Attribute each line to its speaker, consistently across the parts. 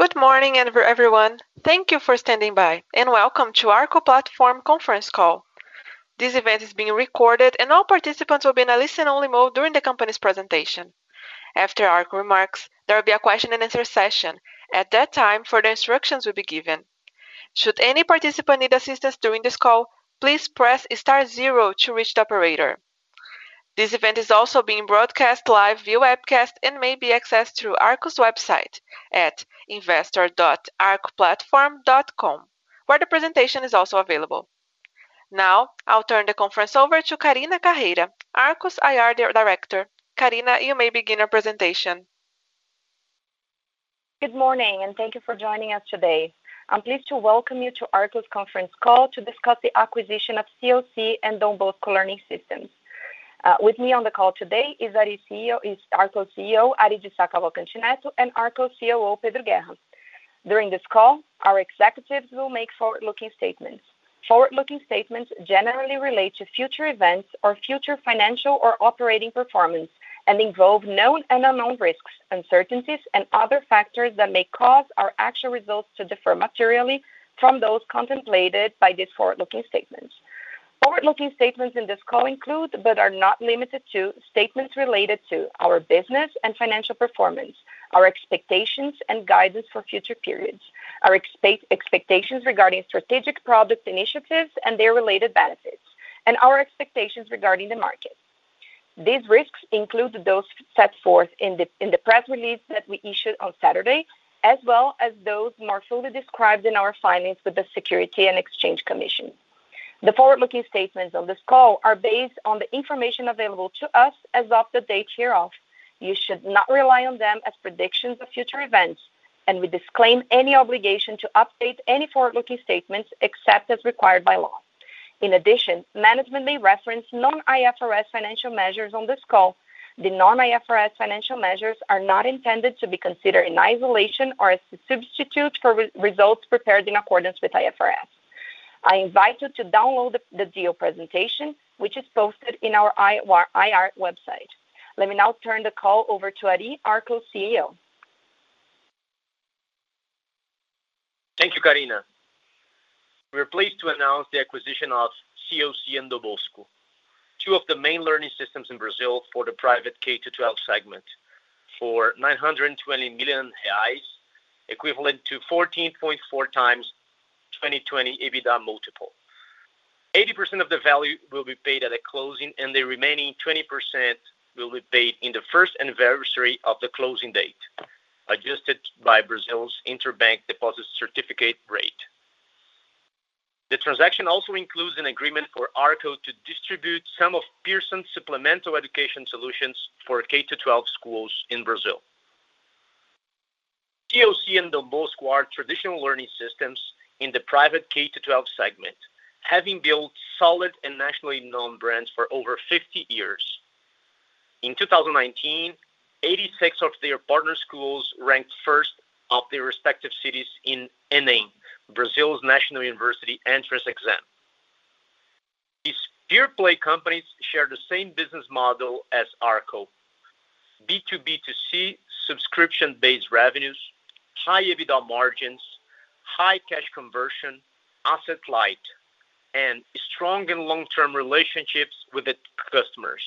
Speaker 1: Good morning, everyone. Thank you for standing by, and welcome to Arco Platform conference call. This event is being recorded, and all participants will be in a listen-only mode during the company's presentation. After Arco remarks, there will be a question and answer session. At that time, further instructions will be given. Should any participant need assistance during this call, please press star zero to reach the operator. This event is also being broadcast live via webcast and may be accessed through Arco's website at investor.arcoplatform.com, where the presentation is also available. Now, I'll turn the conference over to Karina Carreira, Arcos IR Director. Karina, you may begin your presentation.
Speaker 2: Good morning, and thank you for joining us today. I'm pleased to welcome you to Arcos conference call to discuss the acquisition of COC and Don Bosco Learning Systems. Uh, with me on the call today is, Ari CEO, is Arco CEO Ari Sá and Arco COO Pedro Guerra. During this call, our executives will make forward-looking statements. Forward-looking statements generally relate to future events or future financial or operating performance and involve known and unknown risks, uncertainties, and other factors that may cause our actual results to differ materially from those contemplated by these forward-looking statements. Forward-looking statements in this call include, but are not limited to, statements related to our business and financial performance, our expectations and guidance for future periods, our expectations regarding strategic product initiatives and their related benefits, and our expectations regarding the market. These risks include those set forth in the press release that we issued on Saturday, as well as those more fully described in our filings with the Securities and Exchange Commission. The forward-looking statements on this call are based on the information available to us as of the date hereof. You should not rely on them as predictions of future events, and we disclaim any obligation to update any forward-looking statements except as required by law. In addition, management may reference non-IFRS financial measures on this call. The non-IFRS financial measures are not intended to be considered in isolation or as a substitute for results prepared in accordance with IFRS. I invite you to download the deal presentation, which is posted in our IR website. Let me now turn the call over to Ari, Arco, CEO.
Speaker 3: Thank you, Karina. We are pleased to announce the acquisition of COC and Dobosco, two of the main learning systems in Brazil for the private K-12 segment, for 920 million reais, equivalent to 144 times. 2020 EBITDA multiple. 80% of the value will be paid at the closing, and the remaining 20% will be paid in the first anniversary of the closing date, adjusted by Brazil's interbank deposit certificate rate. The transaction also includes an agreement for Arco to distribute some of Pearson's supplemental education solutions for K-12 schools in Brazil. COC and Dom Bosco are traditional learning systems in the private K-12 segment, having built solid and nationally known brands for over 50 years. In 2019, 86 of their partner schools ranked first of their respective cities in ENEM, Brazil's national university entrance exam. These pure play companies share the same business model as Arco. B2B2C subscription-based revenues, high EBITDA margins, high cash conversion, asset light, and strong and long-term relationships with its customers.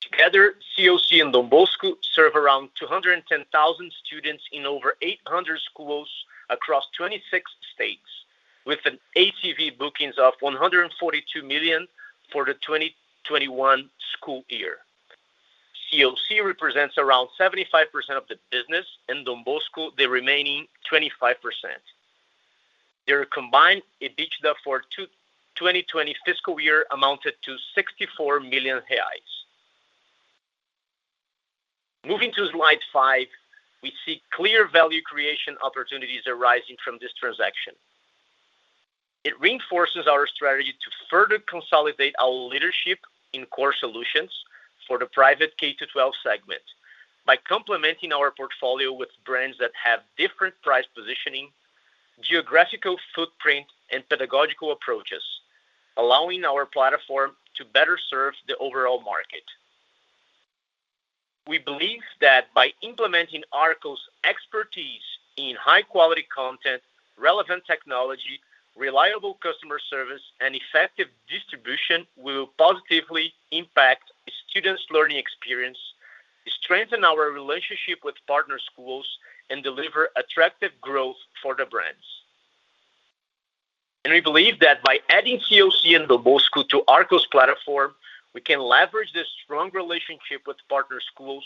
Speaker 3: Together, COC and Don Bosco serve around 210,000 students in over 800 schools across 26 states, with an ACV bookings of 142 million for the 2021 school year. COC represents around 75% of the business and Dom Bosco the remaining 25%. Their combined EBITDA for 2020 fiscal year amounted to 64 million reais. Moving to slide five, we see clear value creation opportunities arising from this transaction. It reinforces our strategy to further consolidate our leadership in core solutions for the private K-12 segment by complementing our portfolio with brands that have different price positioning, geographical footprint, and pedagogical approaches, allowing our platform to better serve the overall market. We believe that by implementing Arco's expertise in high-quality content, relevant technology, reliable customer service, and effective distribution will positively impact students' learning experience, strengthen our relationship with partner schools, and deliver attractive growth for the brands. And We believe that by adding COC and School to Arcos platform, we can leverage this strong relationship with partner schools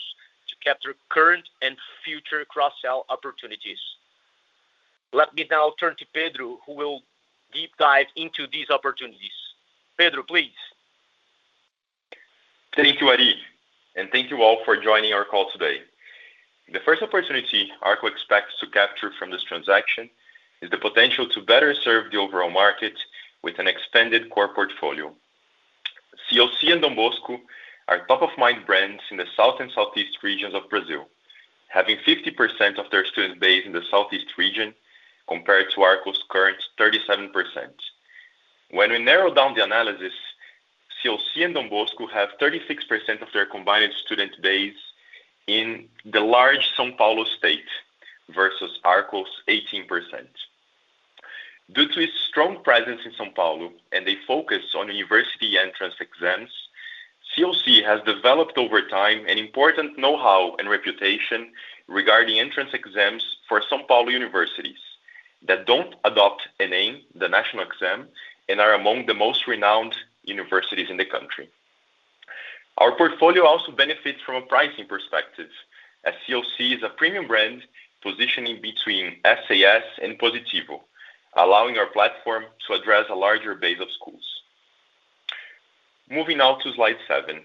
Speaker 3: to capture current and future cross-sell opportunities. Let me now turn to Pedro, who will deep dive into these opportunities. Pedro, please.
Speaker 4: Thank you, Ari, and thank you all for joining our call today. The first opportunity Arco expects to capture from this transaction is the potential to better serve the overall market with an expanded core portfolio. COC and Dom Bosco are top-of-mind brands in the south and southeast regions of Brazil. Having 50% of their student base in the southeast region compared to Arco's current 37%. When we narrow down the analysis, COC and Dom Bosco have 36% of their combined student base in the large São Paulo state versus Arco's 18%. Due to its strong presence in São Paulo and a focus on university entrance exams, COC has developed over time an important know-how and reputation regarding entrance exams for São Paulo universities that don't adopt ENEM, the national exam, and are among the most renowned universities in the country. Our portfolio also benefits from a pricing perspective, as COC is a premium brand positioning between SAS and Positivo, allowing our platform to address a larger base of schools. Moving now to slide seven.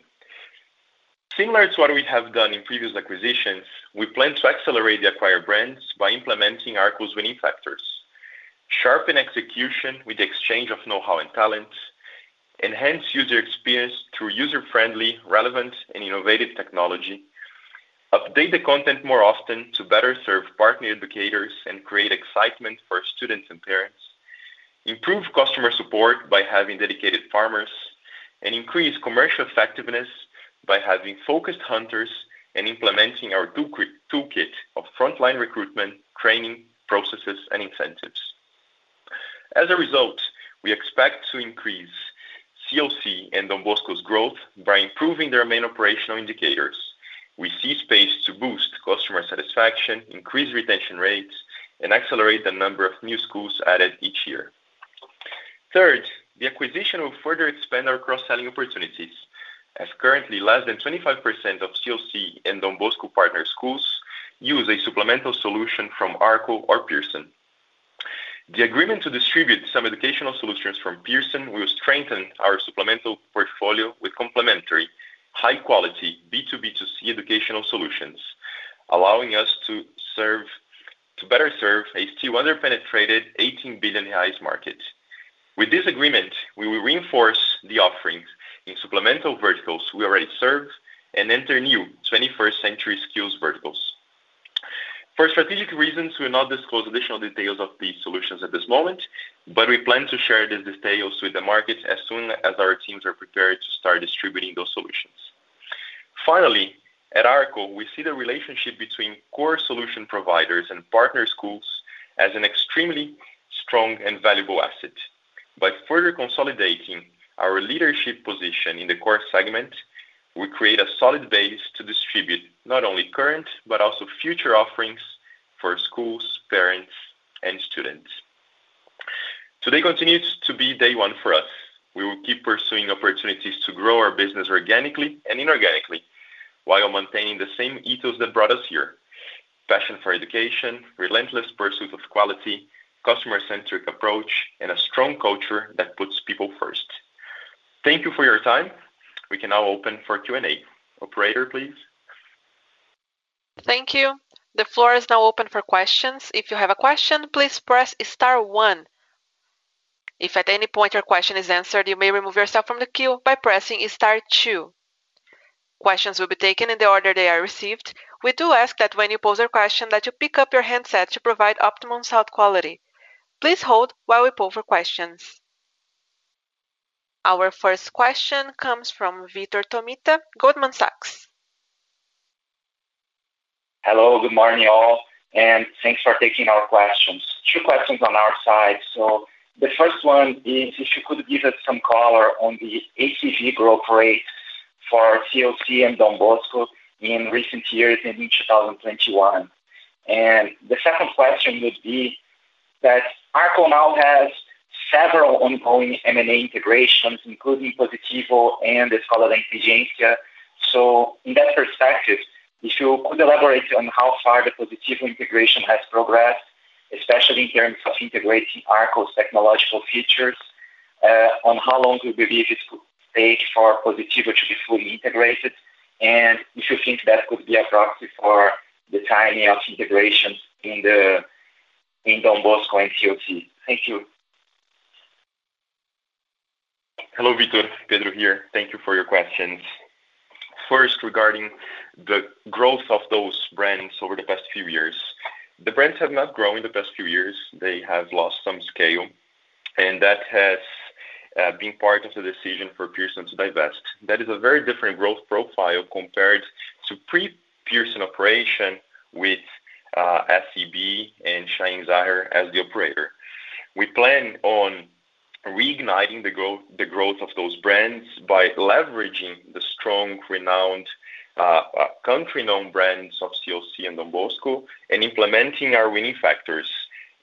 Speaker 4: Similar to what we have done in previous acquisitions, we plan to accelerate the acquired brands by implementing Arco's winning factors, sharpen execution with the exchange of know-how and talent, enhance user experience through user-friendly, relevant, and innovative technology, update the content more often to better serve partner educators and create excitement for students and parents, improve customer support by having dedicated farmers, and increase commercial effectiveness by having focused hunters and implementing our toolkit of frontline recruitment, training, processes, and incentives. As a result, we expect to increase COC and Don Bosco's growth by improving their main operational indicators. We see space to boost customer satisfaction, increase retention rates, and accelerate the number of new schools added each year. Third, the acquisition will further expand our cross-selling opportunities as currently less than 25% of COC and Don Bosco partner schools use a supplemental solution from Arco or Pearson. The agreement to distribute some educational solutions from Pearson will strengthen our supplemental portfolio with complementary, high-quality B2B2C educational solutions, allowing us to serve, to better serve a still underpenetrated 18 billion reais market. With this agreement, we will reinforce the offerings in supplemental verticals we already serve and enter new 21st century skills verticals. For strategic reasons, we will not disclose additional details of these solutions at this moment, but we plan to share these details with the market as soon as our teams are prepared to start distributing those solutions. Finally, at Arco, we see the relationship between core solution providers and partner schools as an extremely strong and valuable asset. By further consolidating our leadership position in the core segment, we create a solid base to distribute not only current but also future offerings for schools, parents, and students. Today continues to be day one for us. We will keep pursuing opportunities to grow our business organically and inorganically while maintaining the same ethos that brought us here. Passion for education, relentless pursuit of quality, customer-centric approach, and a strong culture that puts people first. Thank you for your time. We can now open for Q&A. Operator, please.
Speaker 1: Thank you. The floor is now open for questions. If you have a question, please press star one. If at any point your question is answered, you may remove yourself from the queue by pressing star two. Questions will be taken in the order they are received. We do ask that when you pose a question that you pick up your handset to provide optimum sound quality. Please hold while we poll for questions. Our first question comes from Vitor Tomita, Goldman Sachs.
Speaker 5: Hello, good morning, all, and thanks for taking our questions. Two questions on our side. So The first one is if you could give us some color on the ACV growth rate for COC and Don Bosco in recent years and in 2021. The second question would be that Arco now has several ongoing M&A integrations, including Positivo and Escola da Inteligência. In that perspective, if you could elaborate on how far the Positivo integration has progressed, especially in terms of integrating Arcos technological features, uh, on how long you believe it could take for Positivo to be fully integrated, and if you think that could be a proxy for the timing of integrations in the in Don Bosco and Co. Thank you.
Speaker 4: Hello, Vitor. Pedro here. Thank you for your questions. First, regarding the growth of those brands over the past few years. The brands have not grown in the past few years. They have lost some scale, and that has uh, been part of the decision for Pearson to divest. That is a very different growth profile compared to pre-Pearson operation with uh, SEB and Chaim Zaher as the operator. We plan on reigniting the growth, the growth of those brands by leveraging the strong, renowned uh, uh, country-known brands of COC and Don Bosco, and implementing our winning factors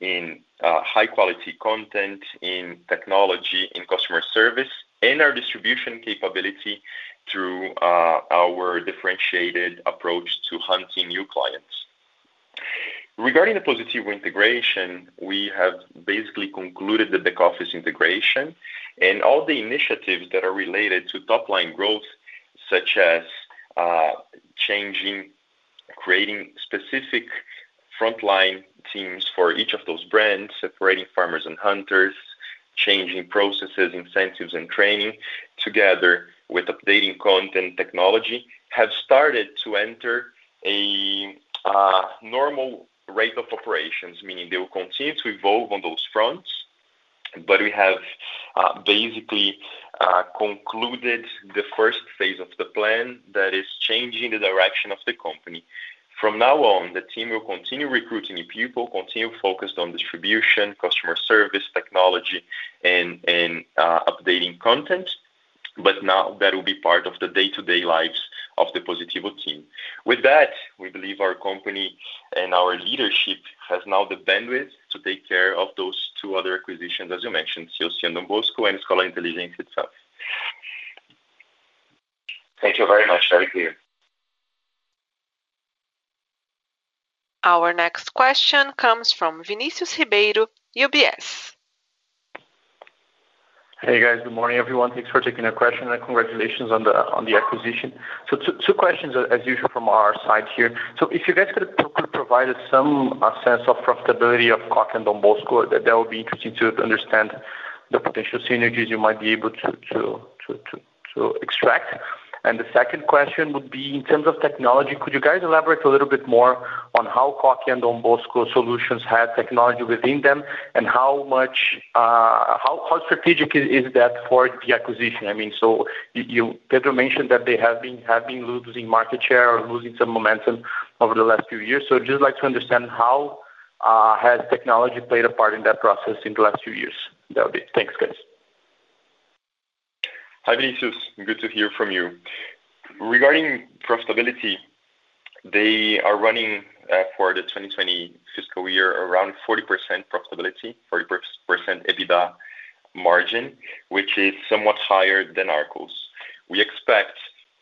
Speaker 4: in uh, high-quality content, in technology, in customer service, and our distribution capability through uh, our differentiated approach to hunting new clients. Regarding the Positivo integration, we have basically concluded the back-office integration and all the initiatives that are related to top-line growth, such as uh, changing, creating specific frontline teams for each of those brands, separating farmers and hunters, changing processes, incentives, and training, together with updating content technology, have started to enter a uh, normal rate of operations, meaning they will continue to evolve on those fronts. But we have uh, basically uh, concluded the first phase of the plan that is changing the direction of the company. From now on, the team will continue recruiting new people, continue focused on distribution, customer service, technology, and uh, updating content. But now that will be part of the day-to-day lives of the Positivo team. With that, we believe our company and our leadership has now the bandwidth to take care of those two other acquisitions, as you mentioned, COC and Dom Bosco and Scala Intelligence itself. Thank you very much. Very clear.
Speaker 1: Our next question comes from Vinicius Ribeiro, UBS.
Speaker 6: Hey, guys. Good morning, everyone. Thanks for taking the question, and congratulations on the acquisition. So Two questions uh, as usual from our side here. So If you guys could provide us some uh, sense of profitability of Coca and Bosco, that would be interesting to understand the potential synergies you might be able to extract. And the second question would be in terms of technology, could you guys elaborate a little bit more on how Coque and Don Bosco Solutions had technology within them and how much, uh, how strategic is that for the acquisition? I mean, so you Pedro mentioned that they have been have been losing market share or losing some momentum over the last few years. So I'd just like to understand how uh, has technology played a part in that process in the last few years? That would be Thanks, guys.
Speaker 4: Hi, Vinicius. Good to hear from you. Regarding profitability, they are running uh, for the 2020 fiscal year around 40% profitability, 40% EBITDA margin, which is somewhat higher than Arcos. We expect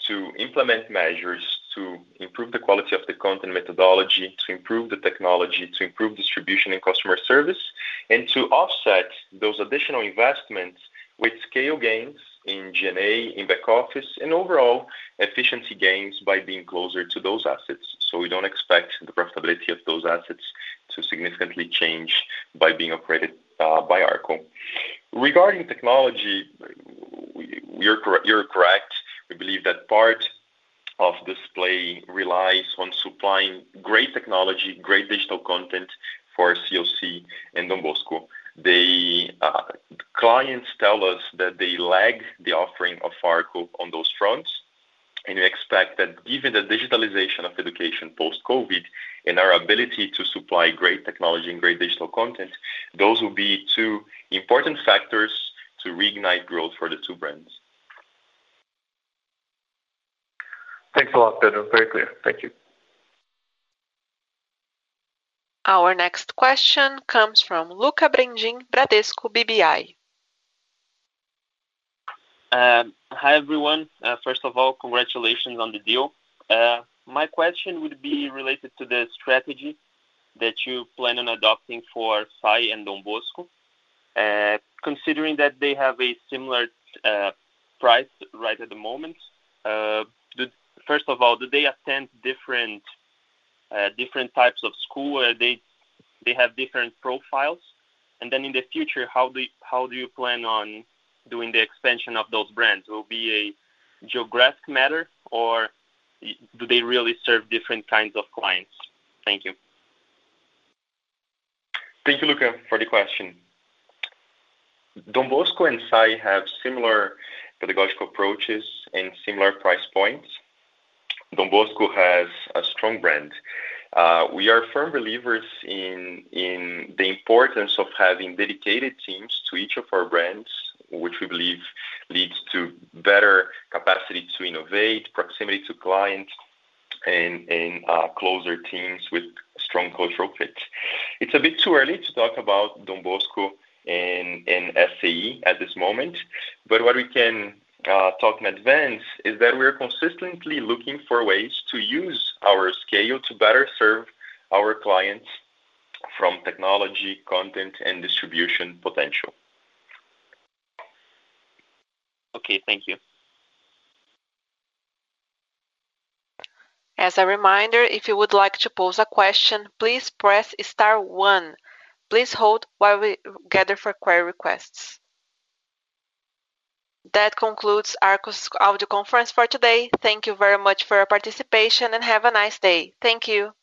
Speaker 4: to implement measures to improve the quality of the content methodology, to improve the technology, to improve distribution and customer service, and to offset those additional investments with scale gains in G&A, in back office, and overall efficiency gains by being closer to those assets. We don't expect the profitability of those assets to significantly change by being operated uh, by Arco. Regarding technology, you're correct. We believe that part of display relies on supplying great technology, great digital content for COC and Don Bosco. Uh, clients tell us that they lag the offering of Arco on those fronts, and we expect that given the digitalization of education post-COVID and our ability to supply great technology and great digital content, those will be two important factors to reignite growth for the two brands.
Speaker 6: Thanks a lot, Pedro. Very clear. Thank you.
Speaker 1: Our next question comes from Lucca Brendim, Bradesco BBI.
Speaker 7: Um, hi, everyone. Uh, first of all, congratulations on the deal. Uh, my question would be related to the strategy that you plan on adopting for SAE and Dom Bosco. Uh, considering that they have a similar price right at the moment, first of all, do they attend different uh, different types of school. Uh, they they have different profiles. And then in the future, how do you, how do you plan on doing the expansion of those brands? Will be a geographic matter, or do they really serve different kinds of clients? Thank you.
Speaker 4: Thank you, Lucca, for the question. Don Bosco and SAE have similar pedagogical approaches and similar price points. Don Bosco has a strong brand. Uh, we are firm believers in in the importance of having dedicated teams to each of our brands, which we believe leads to better capacity to innovate, proximity to clients, and, and uh, closer teams with strong cultural fit. It's a bit too early to talk about Don Bosco and, and SAE at this moment, but what we can uh, talking advance is that we're consistently looking for ways to use our scale to better serve our clients from technology, content, and distribution potential.
Speaker 7: Okay, thank you.
Speaker 1: As a reminder, if you would like to pose a question, please press star one. Please hold while we gather for query requests. That concludes Arcos' audio conference for today. Thank you very much for your participation, and have a nice day. Thank you.